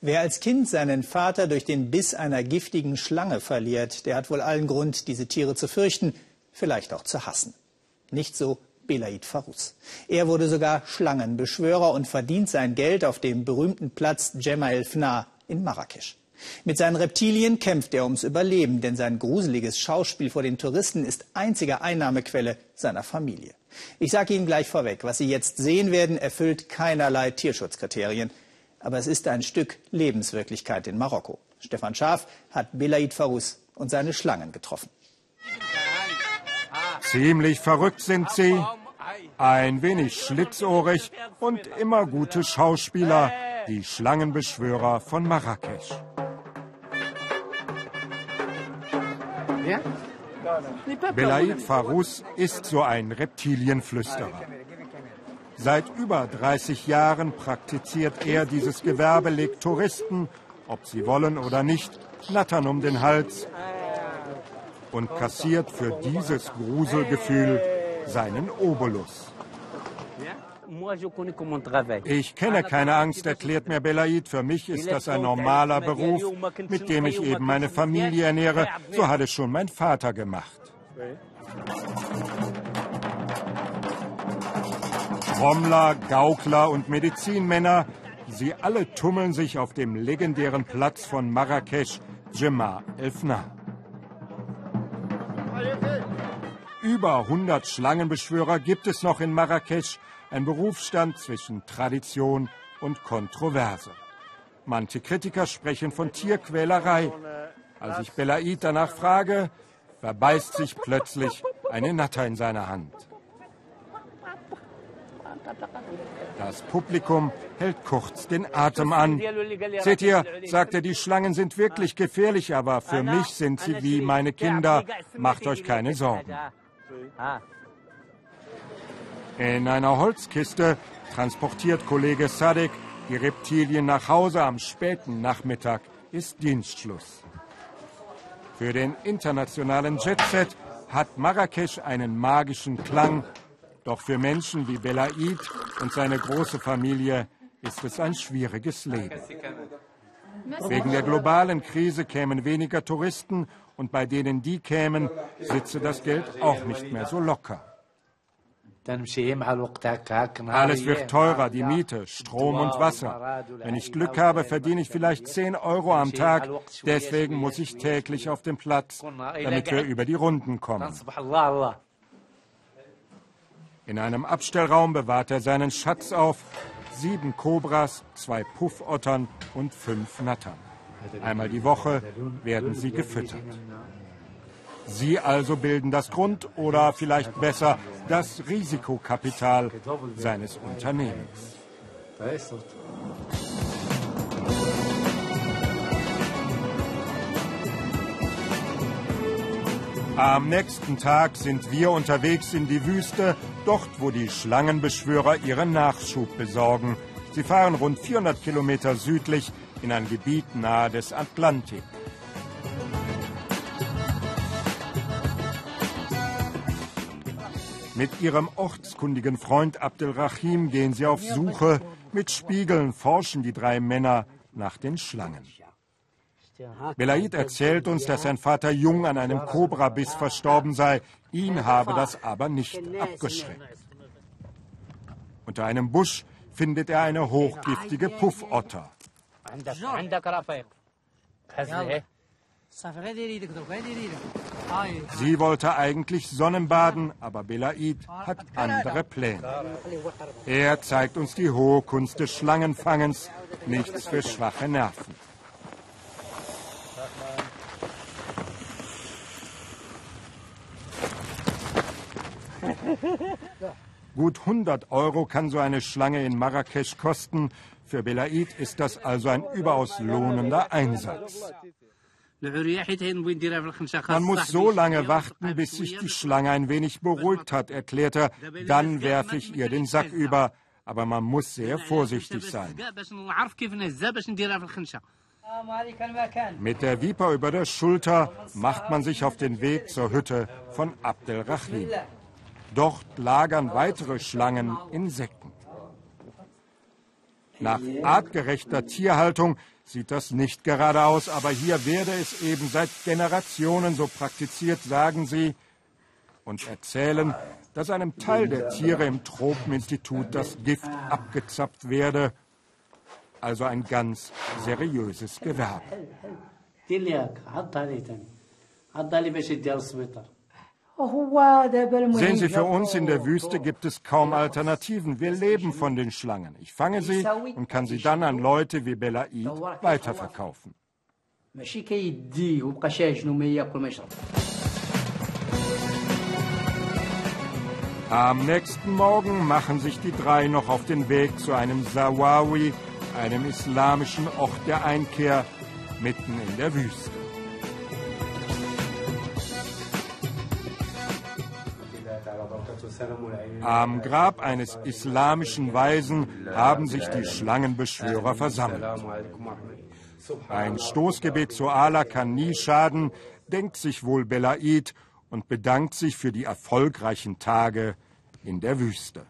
Wer als Kind seinen Vater durch den Biss einer giftigen Schlange verliert, der hat wohl allen Grund, diese Tiere zu fürchten, vielleicht auch zu hassen. Nicht so Belaid Farus. Er wurde sogar Schlangenbeschwörer und verdient sein Geld auf dem berühmten Platz Jemma el Fna in Marrakesch. Mit seinen Reptilien kämpft er ums Überleben, denn sein gruseliges Schauspiel vor den Touristen ist einzige Einnahmequelle seiner Familie. Ich sage Ihnen gleich vorweg, was Sie jetzt sehen werden, erfüllt keinerlei Tierschutzkriterien. Aber es ist ein Stück Lebenswirklichkeit in Marokko. Stefan Schaaf hat Belaid Farus und seine Schlangen getroffen. Ziemlich verrückt sind sie, ein wenig schlitzohrig und immer gute Schauspieler, die Schlangenbeschwörer von Marrakesch. Belaid Farous ist so ein Reptilienflüsterer. Seit über 30 Jahren praktiziert er dieses Gewerbe, legt Touristen, ob sie wollen oder nicht, Nattern um den Hals und kassiert für dieses Gruselgefühl seinen Obolus. Ich kenne keine Angst, erklärt mir Belaid. Für mich ist das ein normaler Beruf, mit dem ich eben meine Familie ernähre. So hat es schon mein Vater gemacht. Trommler, Gaukler und Medizinmänner, sie alle tummeln sich auf dem legendären Platz von Marrakesch, Jemma Elfna. Über 100 Schlangenbeschwörer gibt es noch in Marrakesch, ein Berufsstand zwischen Tradition und Kontroverse. Manche Kritiker sprechen von Tierquälerei. Als ich Belaid danach frage, verbeißt sich plötzlich eine Natter in seiner Hand. Das Publikum hält kurz den Atem an. Seht ihr, sagt er, die Schlangen sind wirklich gefährlich, aber für mich sind sie wie meine Kinder. Macht euch keine Sorgen. In einer Holzkiste transportiert Kollege Sadek die Reptilien nach Hause am späten Nachmittag ist Dienstschluss. Für den internationalen Jetset hat Marrakesch einen magischen Klang, doch für Menschen wie Belaid und seine große Familie ist es ein schwieriges Leben. Wegen der globalen Krise kämen weniger Touristen und bei denen die kämen, sitze das Geld auch nicht mehr so locker. Alles wird teurer, die Miete, Strom und Wasser. Wenn ich Glück habe, verdiene ich vielleicht 10 Euro am Tag. Deswegen muss ich täglich auf den Platz, damit wir über die Runden kommen. In einem Abstellraum bewahrt er seinen Schatz auf. Sieben Kobras, zwei Puffottern und fünf Nattern. Einmal die Woche werden sie gefüttert. Sie also bilden das Grund oder vielleicht besser das Risikokapital seines Unternehmens. Am nächsten Tag sind wir unterwegs in die Wüste, dort wo die Schlangenbeschwörer ihren Nachschub besorgen. Sie fahren rund 400 Kilometer südlich in ein Gebiet nahe des Atlantik. Mit ihrem ortskundigen Freund Abdelrahim gehen sie auf Suche. Mit Spiegeln forschen die drei Männer nach den Schlangen. Belaid erzählt uns, dass sein Vater jung an einem Kobrabiss verstorben sei. Ihn habe das aber nicht abgeschreckt. Unter einem Busch findet er eine hochgiftige Puffotter. Sie wollte eigentlich Sonnenbaden, aber Belaid hat andere Pläne. Er zeigt uns die hohe Kunst des Schlangenfangens, nichts für schwache Nerven. Gut 100 Euro kann so eine Schlange in Marrakesch kosten. Für Belaid ist das also ein überaus lohnender Einsatz. Man muss so lange warten, bis sich die Schlange ein wenig beruhigt hat, erklärt er. Dann werfe ich ihr den Sack über. Aber man muss sehr vorsichtig sein. Mit der Viper über der Schulter macht man sich auf den Weg zur Hütte von Abdelrahim. Dort lagern weitere Schlangen Insekten. Nach artgerechter Tierhaltung sieht das nicht gerade aus, aber hier werde es eben seit Generationen so praktiziert, sagen sie, und erzählen, dass einem Teil der Tiere im Tropeninstitut das Gift abgezapft werde, also ein ganz seriöses Gewerbe. Sehen Sie, für uns in der Wüste gibt es kaum Alternativen. Wir leben von den Schlangen. Ich fange sie und kann sie dann an Leute wie Belaid weiterverkaufen. Am nächsten Morgen machen sich die drei noch auf den Weg zu einem Sawawi, einem islamischen Ort der Einkehr mitten in der Wüste. Am Grab eines islamischen Weisen haben sich die Schlangenbeschwörer versammelt. Ein Stoßgebet zu Allah kann nie schaden, denkt sich wohl Belaid und bedankt sich für die erfolgreichen Tage in der Wüste.